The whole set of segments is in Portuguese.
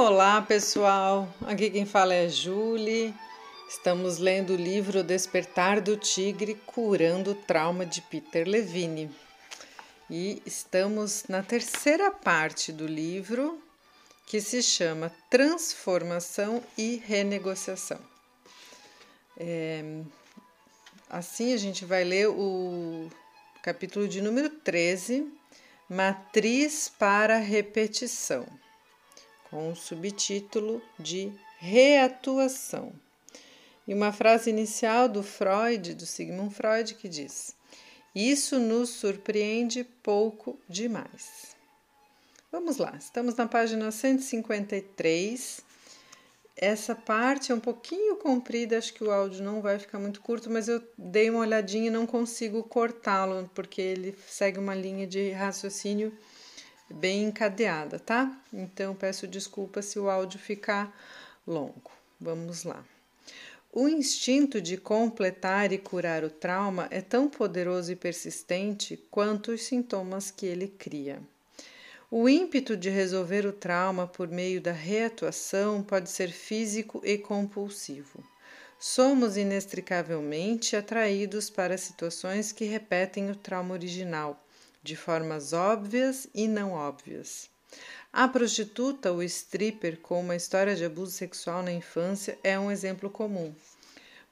Olá, pessoal. Aqui quem fala é Julie. Estamos lendo o livro Despertar do Tigre Curando o Trauma de Peter Levine. E estamos na terceira parte do livro, que se chama Transformação e Renegociação. É, assim, a gente vai ler o capítulo de número 13, Matriz para Repetição com o subtítulo de Reatuação. E uma frase inicial do Freud, do Sigmund Freud, que diz: Isso nos surpreende pouco demais. Vamos lá, estamos na página 153. Essa parte é um pouquinho comprida, acho que o áudio não vai ficar muito curto, mas eu dei uma olhadinha e não consigo cortá-lo, porque ele segue uma linha de raciocínio bem encadeada, tá? Então peço desculpa se o áudio ficar longo. Vamos lá. O instinto de completar e curar o trauma é tão poderoso e persistente quanto os sintomas que ele cria. O ímpeto de resolver o trauma por meio da reatuação pode ser físico e compulsivo. Somos inextricavelmente atraídos para situações que repetem o trauma original de formas óbvias e não óbvias. A prostituta ou stripper com uma história de abuso sexual na infância é um exemplo comum.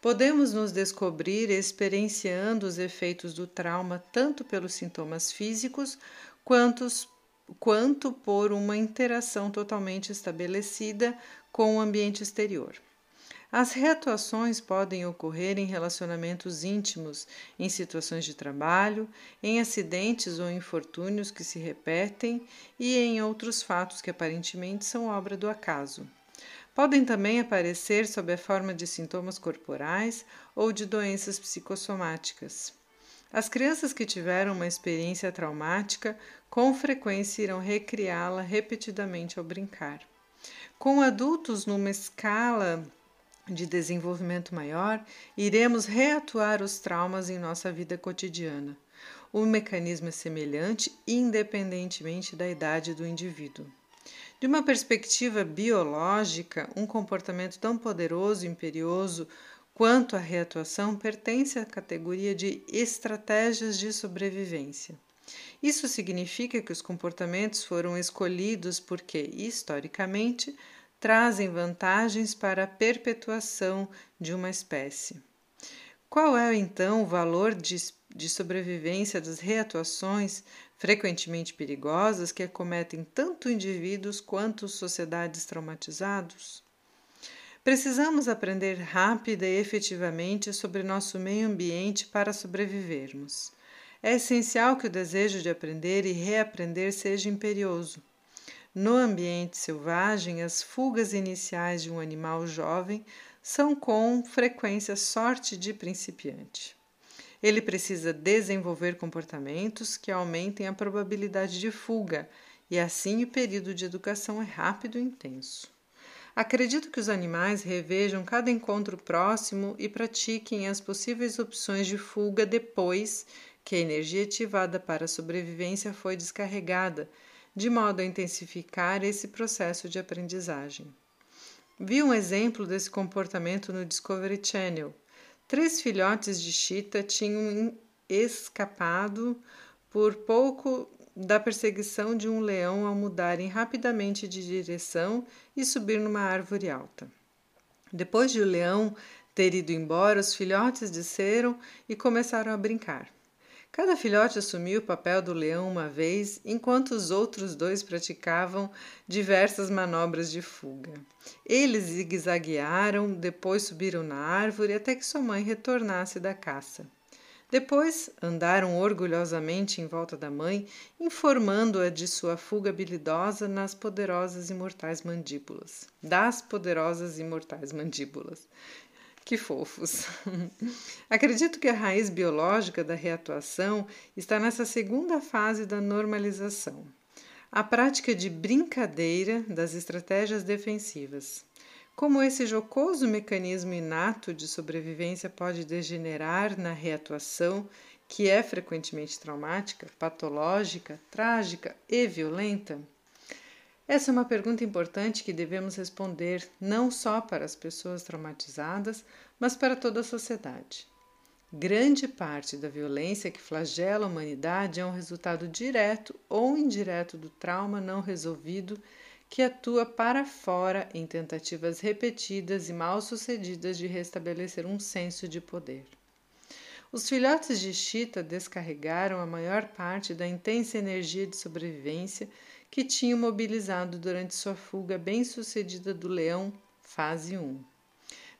Podemos nos descobrir experienciando os efeitos do trauma tanto pelos sintomas físicos quanto, quanto por uma interação totalmente estabelecida com o ambiente exterior. As reatuações podem ocorrer em relacionamentos íntimos, em situações de trabalho, em acidentes ou infortúnios que se repetem e em outros fatos que aparentemente são obra do acaso. Podem também aparecer sob a forma de sintomas corporais ou de doenças psicossomáticas. As crianças que tiveram uma experiência traumática com frequência irão recriá-la repetidamente ao brincar. Com adultos numa escala de desenvolvimento maior, iremos reatuar os traumas em nossa vida cotidiana. O mecanismo é semelhante, independentemente da idade do indivíduo. De uma perspectiva biológica, um comportamento tão poderoso e imperioso quanto a reatuação pertence à categoria de estratégias de sobrevivência. Isso significa que os comportamentos foram escolhidos porque, historicamente, trazem vantagens para a perpetuação de uma espécie. Qual é então o valor de, de sobrevivência das reatuações, frequentemente perigosas, que acometem tanto indivíduos quanto sociedades traumatizados? Precisamos aprender rápida e efetivamente sobre nosso meio ambiente para sobrevivermos. É essencial que o desejo de aprender e reaprender seja imperioso. No ambiente selvagem, as fugas iniciais de um animal jovem são com frequência sorte de principiante. Ele precisa desenvolver comportamentos que aumentem a probabilidade de fuga, e assim o período de educação é rápido e intenso. Acredito que os animais revejam cada encontro próximo e pratiquem as possíveis opções de fuga depois que a energia ativada para a sobrevivência foi descarregada de modo a intensificar esse processo de aprendizagem. Vi um exemplo desse comportamento no Discovery Channel. Três filhotes de chita tinham escapado por pouco da perseguição de um leão ao mudarem rapidamente de direção e subir numa árvore alta. Depois de o leão ter ido embora, os filhotes desceram e começaram a brincar. Cada filhote assumiu o papel do leão uma vez, enquanto os outros dois praticavam diversas manobras de fuga. Eles zigue-zaguearam, depois subiram na árvore até que sua mãe retornasse da caça. Depois andaram orgulhosamente em volta da mãe, informando-a de sua fuga habilidosa nas poderosas e mortais mandíbulas. Das poderosas e mortais mandíbulas. Que fofos! Acredito que a raiz biológica da reatuação está nessa segunda fase da normalização, a prática de brincadeira das estratégias defensivas. Como esse jocoso mecanismo inato de sobrevivência pode degenerar na reatuação, que é frequentemente traumática, patológica, trágica e violenta? Essa é uma pergunta importante que devemos responder não só para as pessoas traumatizadas, mas para toda a sociedade. Grande parte da violência que flagela a humanidade é um resultado direto ou indireto do trauma não resolvido que atua para fora em tentativas repetidas e mal sucedidas de restabelecer um senso de poder. Os filhotes de Chita descarregaram a maior parte da intensa energia de sobrevivência que tinham mobilizado durante sua fuga bem-sucedida do leão, fase 1.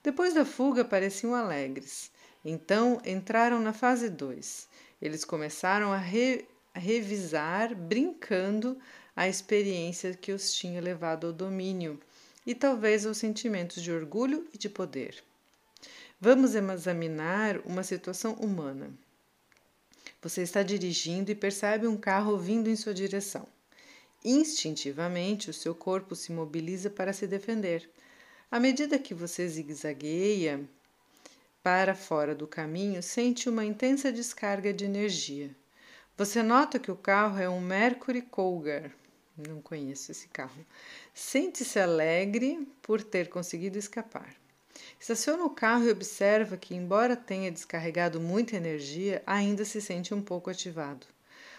Depois da fuga, pareciam alegres. Então entraram na fase 2. Eles começaram a, re a revisar, brincando, a experiência que os tinha levado ao domínio e talvez aos sentimentos de orgulho e de poder. Vamos examinar uma situação humana. Você está dirigindo e percebe um carro vindo em sua direção. Instintivamente, o seu corpo se mobiliza para se defender. À medida que você zigue-zagueia para fora do caminho, sente uma intensa descarga de energia. Você nota que o carro é um Mercury Cougar. Não conheço esse carro. Sente-se alegre por ter conseguido escapar. Estaciona o carro e observa que, embora tenha descarregado muita energia, ainda se sente um pouco ativado.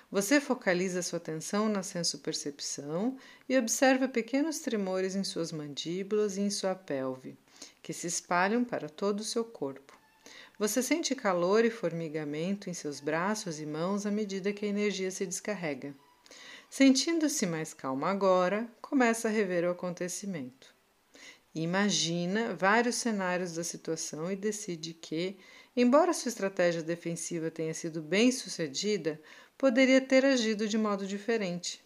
Você focaliza sua atenção na senso-percepção e observa pequenos tremores em suas mandíbulas e em sua pelve, que se espalham para todo o seu corpo. Você sente calor e formigamento em seus braços e mãos à medida que a energia se descarrega. Sentindo-se mais calma agora, começa a rever o acontecimento. Imagina vários cenários da situação e decide que, embora sua estratégia defensiva tenha sido bem sucedida, poderia ter agido de modo diferente.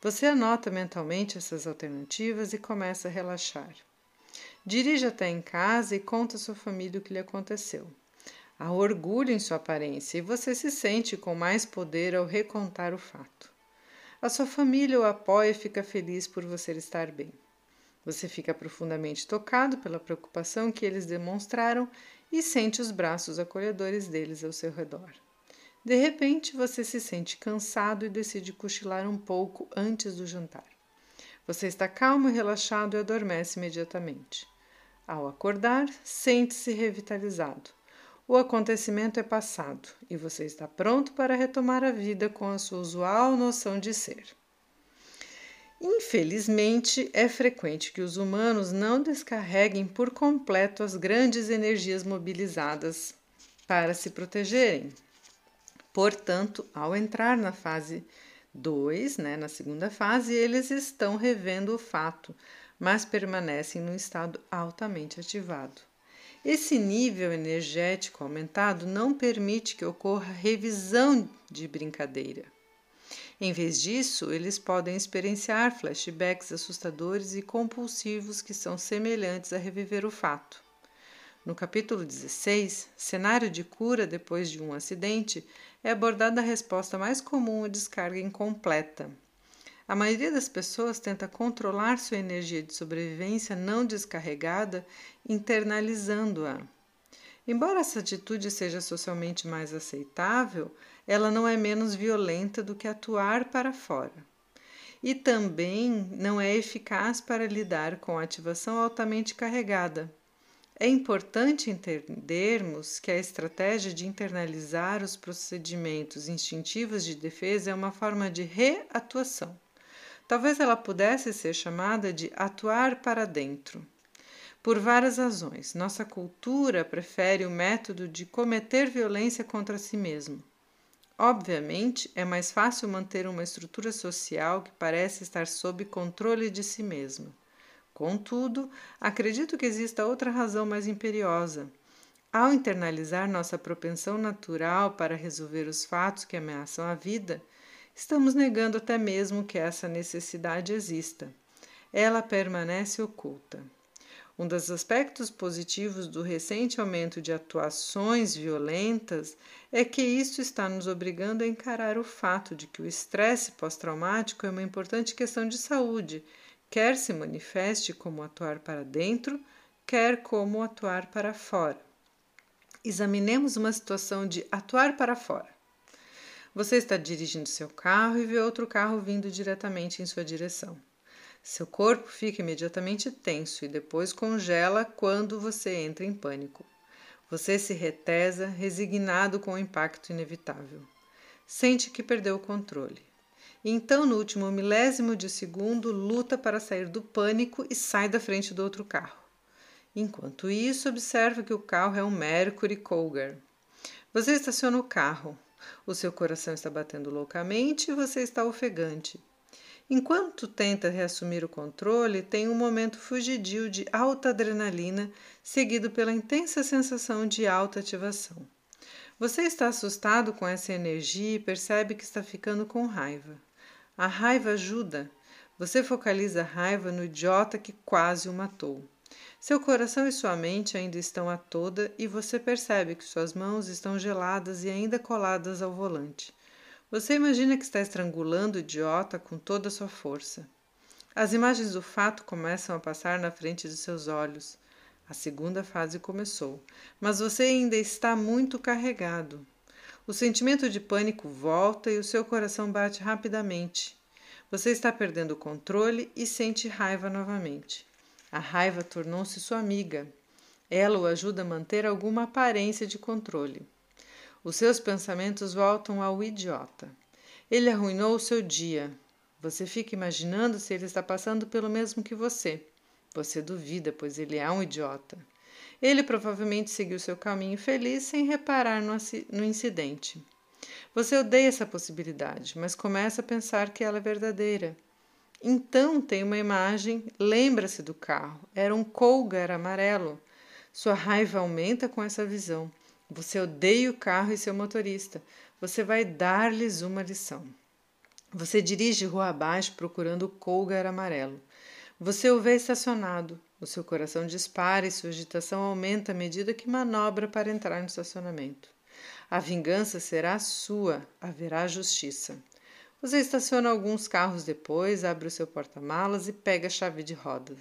Você anota mentalmente essas alternativas e começa a relaxar. Dirige até em casa e conta à sua família o que lhe aconteceu. Há orgulho em sua aparência e você se sente com mais poder ao recontar o fato. A sua família o apoia e fica feliz por você estar bem. Você fica profundamente tocado pela preocupação que eles demonstraram e sente os braços acolhedores deles ao seu redor. De repente, você se sente cansado e decide cochilar um pouco antes do jantar. Você está calmo e relaxado e adormece imediatamente. Ao acordar, sente-se revitalizado. O acontecimento é passado e você está pronto para retomar a vida com a sua usual noção de ser. Infelizmente, é frequente que os humanos não descarreguem por completo as grandes energias mobilizadas para se protegerem. Portanto, ao entrar na fase 2, né, na segunda fase, eles estão revendo o fato, mas permanecem no estado altamente ativado. Esse nível energético aumentado não permite que ocorra revisão de brincadeira. Em vez disso, eles podem experienciar flashbacks assustadores e compulsivos que são semelhantes a reviver o fato. No capítulo 16, cenário de cura depois de um acidente, é abordada a resposta mais comum à descarga incompleta. A maioria das pessoas tenta controlar sua energia de sobrevivência não descarregada, internalizando-a. Embora essa atitude seja socialmente mais aceitável, ela não é menos violenta do que atuar para fora. E também não é eficaz para lidar com a ativação altamente carregada, é importante entendermos que a estratégia de internalizar os procedimentos instintivos de defesa é uma forma de reatuação. Talvez ela pudesse ser chamada de atuar para dentro. Por várias razões, nossa cultura prefere o método de cometer violência contra si mesmo. Obviamente, é mais fácil manter uma estrutura social que parece estar sob controle de si mesma. Contudo, acredito que exista outra razão mais imperiosa. Ao internalizar nossa propensão natural para resolver os fatos que ameaçam a vida, estamos negando até mesmo que essa necessidade exista. Ela permanece oculta. Um dos aspectos positivos do recente aumento de atuações violentas é que isso está nos obrigando a encarar o fato de que o estresse pós-traumático é uma importante questão de saúde quer se manifeste como atuar para dentro, quer como atuar para fora. Examinemos uma situação de atuar para fora. Você está dirigindo seu carro e vê outro carro vindo diretamente em sua direção. Seu corpo fica imediatamente tenso e depois congela quando você entra em pânico. Você se retesa, resignado com o impacto inevitável. Sente que perdeu o controle. Então, no último milésimo de segundo, luta para sair do pânico e sai da frente do outro carro. Enquanto isso, observa que o carro é um Mercury Cougar. Você estaciona o carro. O seu coração está batendo loucamente e você está ofegante. Enquanto tenta reassumir o controle, tem um momento fugidio de alta adrenalina, seguido pela intensa sensação de alta ativação. Você está assustado com essa energia e percebe que está ficando com raiva. A raiva ajuda. Você focaliza a raiva no idiota que quase o matou. Seu coração e sua mente ainda estão a toda e você percebe que suas mãos estão geladas e ainda coladas ao volante. Você imagina que está estrangulando o idiota com toda a sua força. As imagens do fato começam a passar na frente de seus olhos. A segunda fase começou, mas você ainda está muito carregado. O sentimento de pânico volta e o seu coração bate rapidamente. Você está perdendo o controle e sente raiva novamente. A raiva tornou-se sua amiga. Ela o ajuda a manter alguma aparência de controle. Os seus pensamentos voltam ao idiota. Ele arruinou o seu dia. Você fica imaginando se ele está passando pelo mesmo que você. Você duvida, pois ele é um idiota. Ele provavelmente seguiu seu caminho feliz sem reparar no, incidente. Você odeia essa possibilidade, mas começa a pensar que ela é verdadeira. Então tem uma imagem, lembra-se do carro, era um Cougar amarelo. Sua raiva aumenta com essa visão. Você odeia o carro e seu motorista. Você vai dar-lhes uma lição. Você dirige rua abaixo procurando o Cougar amarelo. Você o vê estacionado. O seu coração dispara e sua agitação aumenta à medida que manobra para entrar no estacionamento. A vingança será sua, haverá justiça. Você estaciona alguns carros depois, abre o seu porta-malas e pega a chave de roda.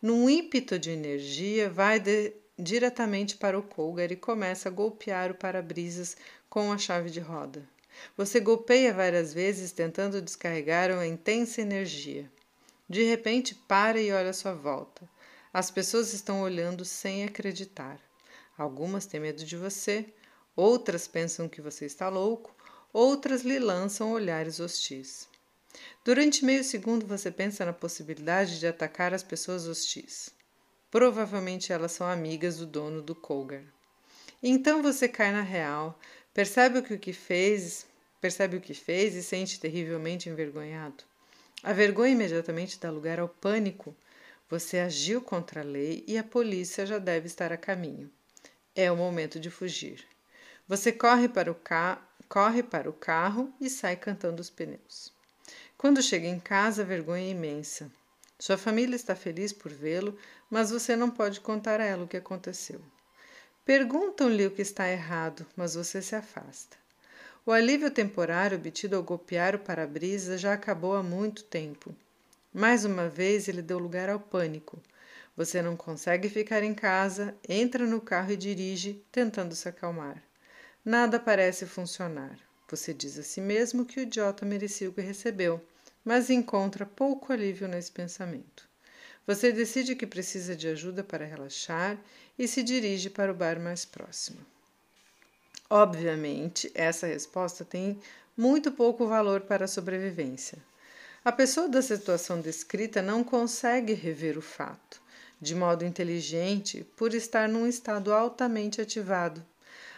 Num ímpeto de energia, vai de diretamente para o Cougar e começa a golpear o para-brisas com a chave de roda. Você golpeia várias vezes tentando descarregar uma intensa energia. De repente, para e olha à sua volta. As pessoas estão olhando sem acreditar. Algumas têm medo de você, outras pensam que você está louco, outras lhe lançam olhares hostis. Durante meio segundo você pensa na possibilidade de atacar as pessoas hostis. Provavelmente elas são amigas do dono do Colgar. Então você cai na real, percebe o que, fez, percebe o que fez e sente terrivelmente envergonhado. A vergonha imediatamente dá lugar ao pânico. Você agiu contra a lei e a polícia já deve estar a caminho. É o momento de fugir. Você corre para o, ca corre para o carro e sai cantando os pneus. Quando chega em casa, a vergonha é imensa. Sua família está feliz por vê-lo, mas você não pode contar a ela o que aconteceu. Perguntam-lhe o que está errado, mas você se afasta. O alívio temporário obtido ao golpear o para-brisa já acabou há muito tempo. Mais uma vez ele deu lugar ao pânico. Você não consegue ficar em casa, entra no carro e dirige, tentando se acalmar. Nada parece funcionar. Você diz a si mesmo que o idiota merecia o que recebeu mas encontra pouco alívio nesse pensamento. Você decide que precisa de ajuda para relaxar e se dirige para o bar mais próximo. Obviamente, essa resposta tem muito pouco valor para a sobrevivência. A pessoa da situação descrita não consegue rever o fato de modo inteligente por estar num estado altamente ativado.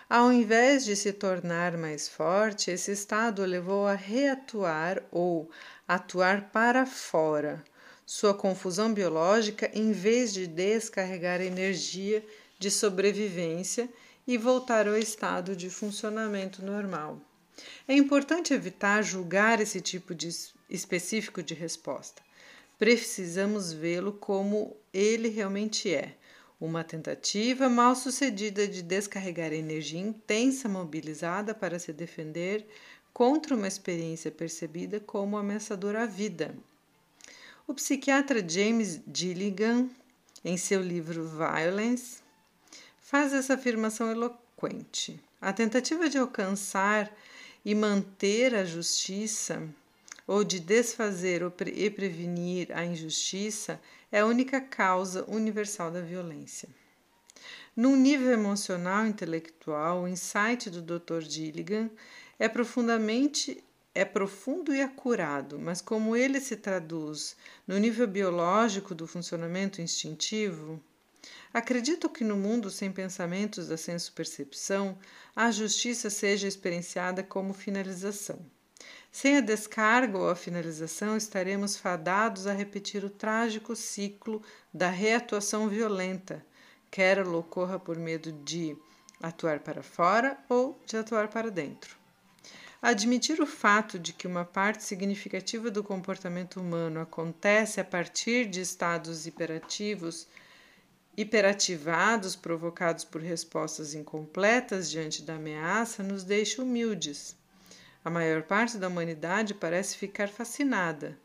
Ao invés de se tornar mais forte, esse estado levou a reatuar ou atuar para fora sua confusão biológica em vez de descarregar energia de sobrevivência e voltar ao estado de funcionamento normal. É importante evitar julgar esse tipo de específico de resposta. Precisamos vê-lo como ele realmente é, uma tentativa mal sucedida de descarregar energia intensa mobilizada para se defender contra uma experiência percebida como ameaçadora à vida. O psiquiatra James Gilligan, em seu livro Violence, faz essa afirmação eloquente. A tentativa de alcançar e manter a justiça ou de desfazer e prevenir a injustiça é a única causa universal da violência. Num nível emocional e intelectual, o insight do Dr. Gilligan é profundamente é profundo e acurado, mas como ele se traduz no nível biológico do funcionamento instintivo, acredito que no mundo sem pensamentos da senso-percepção, a justiça seja experienciada como finalização. Sem a descarga ou a finalização, estaremos fadados a repetir o trágico ciclo da reatuação violenta, quer ela ocorra por medo de atuar para fora ou de atuar para dentro. Admitir o fato de que uma parte significativa do comportamento humano acontece a partir de estados hiperativos, hiperativados provocados por respostas incompletas diante da ameaça nos deixa humildes. A maior parte da humanidade parece ficar fascinada,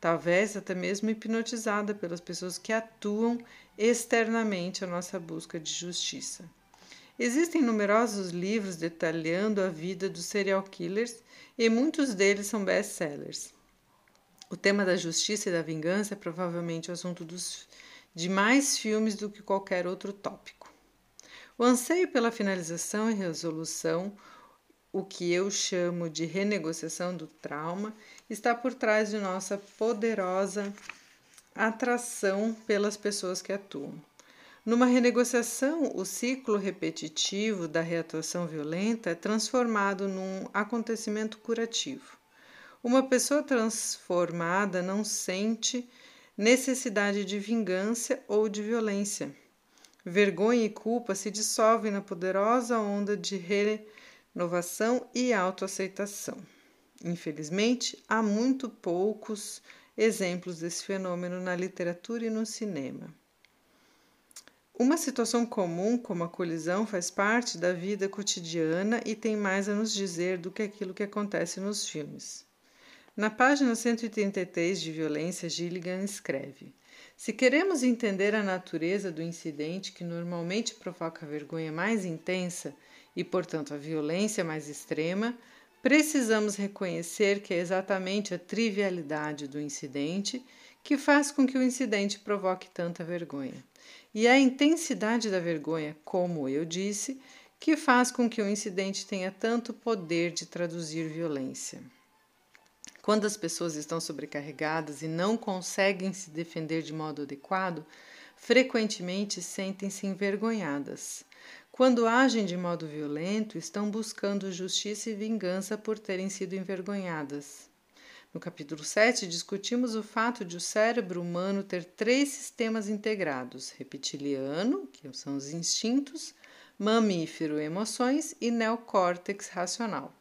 talvez até mesmo hipnotizada pelas pessoas que atuam externamente a nossa busca de justiça. Existem numerosos livros detalhando a vida dos serial killers e muitos deles são best-sellers. O tema da justiça e da vingança é provavelmente o assunto dos, de mais filmes do que qualquer outro tópico. O anseio pela finalização e resolução, o que eu chamo de renegociação do trauma, está por trás de nossa poderosa atração pelas pessoas que atuam. Numa renegociação, o ciclo repetitivo da reatuação violenta é transformado num acontecimento curativo. Uma pessoa transformada não sente necessidade de vingança ou de violência. Vergonha e culpa se dissolvem na poderosa onda de renovação e autoaceitação. Infelizmente, há muito poucos exemplos desse fenômeno na literatura e no cinema. Uma situação comum, como a colisão, faz parte da vida cotidiana e tem mais a nos dizer do que aquilo que acontece nos filmes. Na página 133 de Violência, Gilligan escreve: Se queremos entender a natureza do incidente que normalmente provoca a vergonha mais intensa e, portanto, a violência mais extrema, precisamos reconhecer que é exatamente a trivialidade do incidente que faz com que o incidente provoque tanta vergonha e a intensidade da vergonha, como eu disse, que faz com que o incidente tenha tanto poder de traduzir violência. Quando as pessoas estão sobrecarregadas e não conseguem se defender de modo adequado, frequentemente sentem-se envergonhadas. Quando agem de modo violento, estão buscando justiça e vingança por terem sido envergonhadas. No capítulo 7, discutimos o fato de o cérebro humano ter três sistemas integrados: reptiliano, que são os instintos, mamífero, emoções, e neocórtex racional.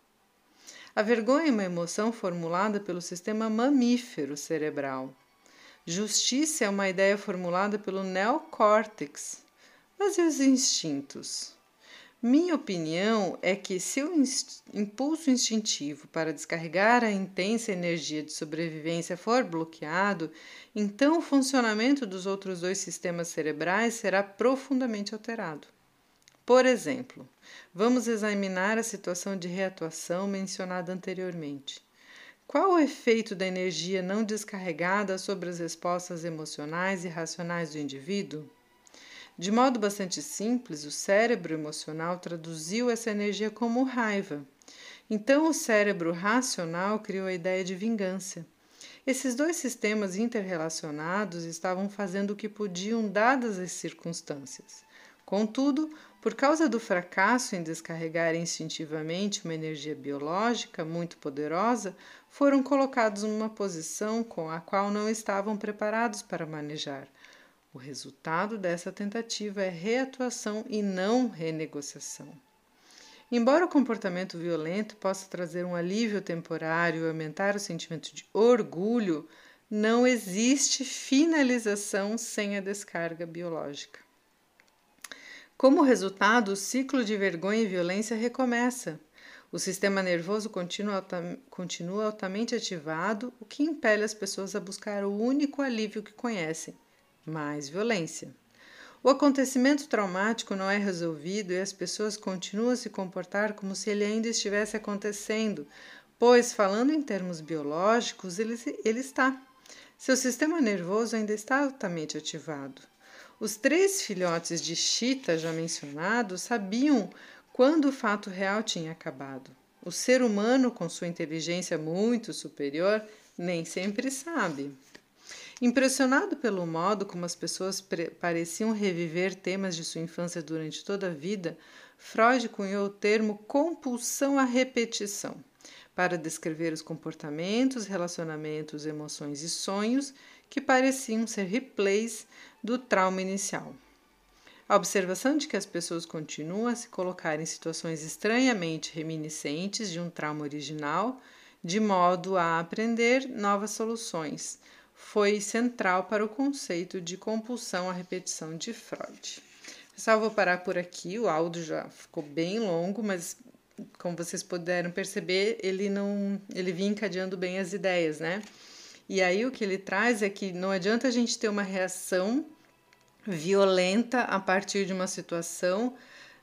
A vergonha é uma emoção formulada pelo sistema mamífero cerebral. Justiça é uma ideia formulada pelo neocórtex. Mas e os instintos? Minha opinião é que se o impulso instintivo para descarregar a intensa energia de sobrevivência for bloqueado, então o funcionamento dos outros dois sistemas cerebrais será profundamente alterado. Por exemplo, vamos examinar a situação de reatuação mencionada anteriormente. Qual o efeito da energia não descarregada sobre as respostas emocionais e racionais do indivíduo? De modo bastante simples, o cérebro emocional traduziu essa energia como raiva. Então, o cérebro racional criou a ideia de vingança. Esses dois sistemas interrelacionados estavam fazendo o que podiam, dadas as circunstâncias. Contudo, por causa do fracasso em descarregar instintivamente uma energia biológica muito poderosa, foram colocados numa posição com a qual não estavam preparados para manejar o resultado dessa tentativa é reatuação e não renegociação. Embora o comportamento violento possa trazer um alívio temporário e aumentar o sentimento de orgulho, não existe finalização sem a descarga biológica. Como resultado, o ciclo de vergonha e violência recomeça. O sistema nervoso continua, continua altamente ativado, o que impele as pessoas a buscar o único alívio que conhecem, mais violência. O acontecimento traumático não é resolvido e as pessoas continuam a se comportar como se ele ainda estivesse acontecendo, pois, falando em termos biológicos, ele, ele está. Seu sistema nervoso ainda está altamente ativado. Os três filhotes de Chita já mencionados sabiam quando o fato real tinha acabado. O ser humano, com sua inteligência muito superior, nem sempre sabe. Impressionado pelo modo como as pessoas pareciam reviver temas de sua infância durante toda a vida, Freud cunhou o termo compulsão à repetição para descrever os comportamentos, relacionamentos, emoções e sonhos que pareciam ser replays do trauma inicial. A observação de que as pessoas continuam a se colocar em situações estranhamente reminiscentes de um trauma original, de modo a aprender novas soluções, foi central para o conceito de compulsão à repetição de Freud. Pessoal, vou parar por aqui. O áudio já ficou bem longo, mas como vocês puderam perceber, ele não, ele vinha encadeando bem as ideias, né? E aí o que ele traz é que não adianta a gente ter uma reação violenta a partir de uma situação,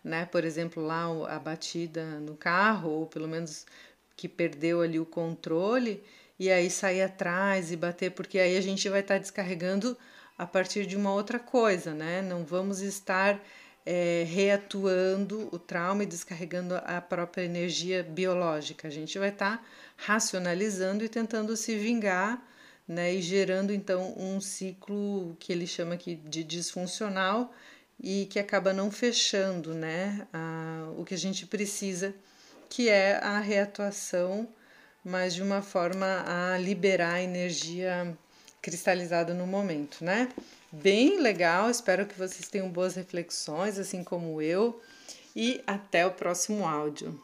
né? Por exemplo, lá a batida no carro, ou pelo menos que perdeu ali o controle, e aí sair atrás e bater, porque aí a gente vai estar descarregando a partir de uma outra coisa, né? Não vamos estar é, reatuando o trauma e descarregando a própria energia biológica. A gente vai estar racionalizando e tentando se vingar, né? E gerando então um ciclo que ele chama aqui de disfuncional e que acaba não fechando, né? A, o que a gente precisa, que é a reatuação mas de uma forma a liberar a energia cristalizada no momento, né? Bem legal, espero que vocês tenham boas reflexões, assim como eu, e até o próximo áudio.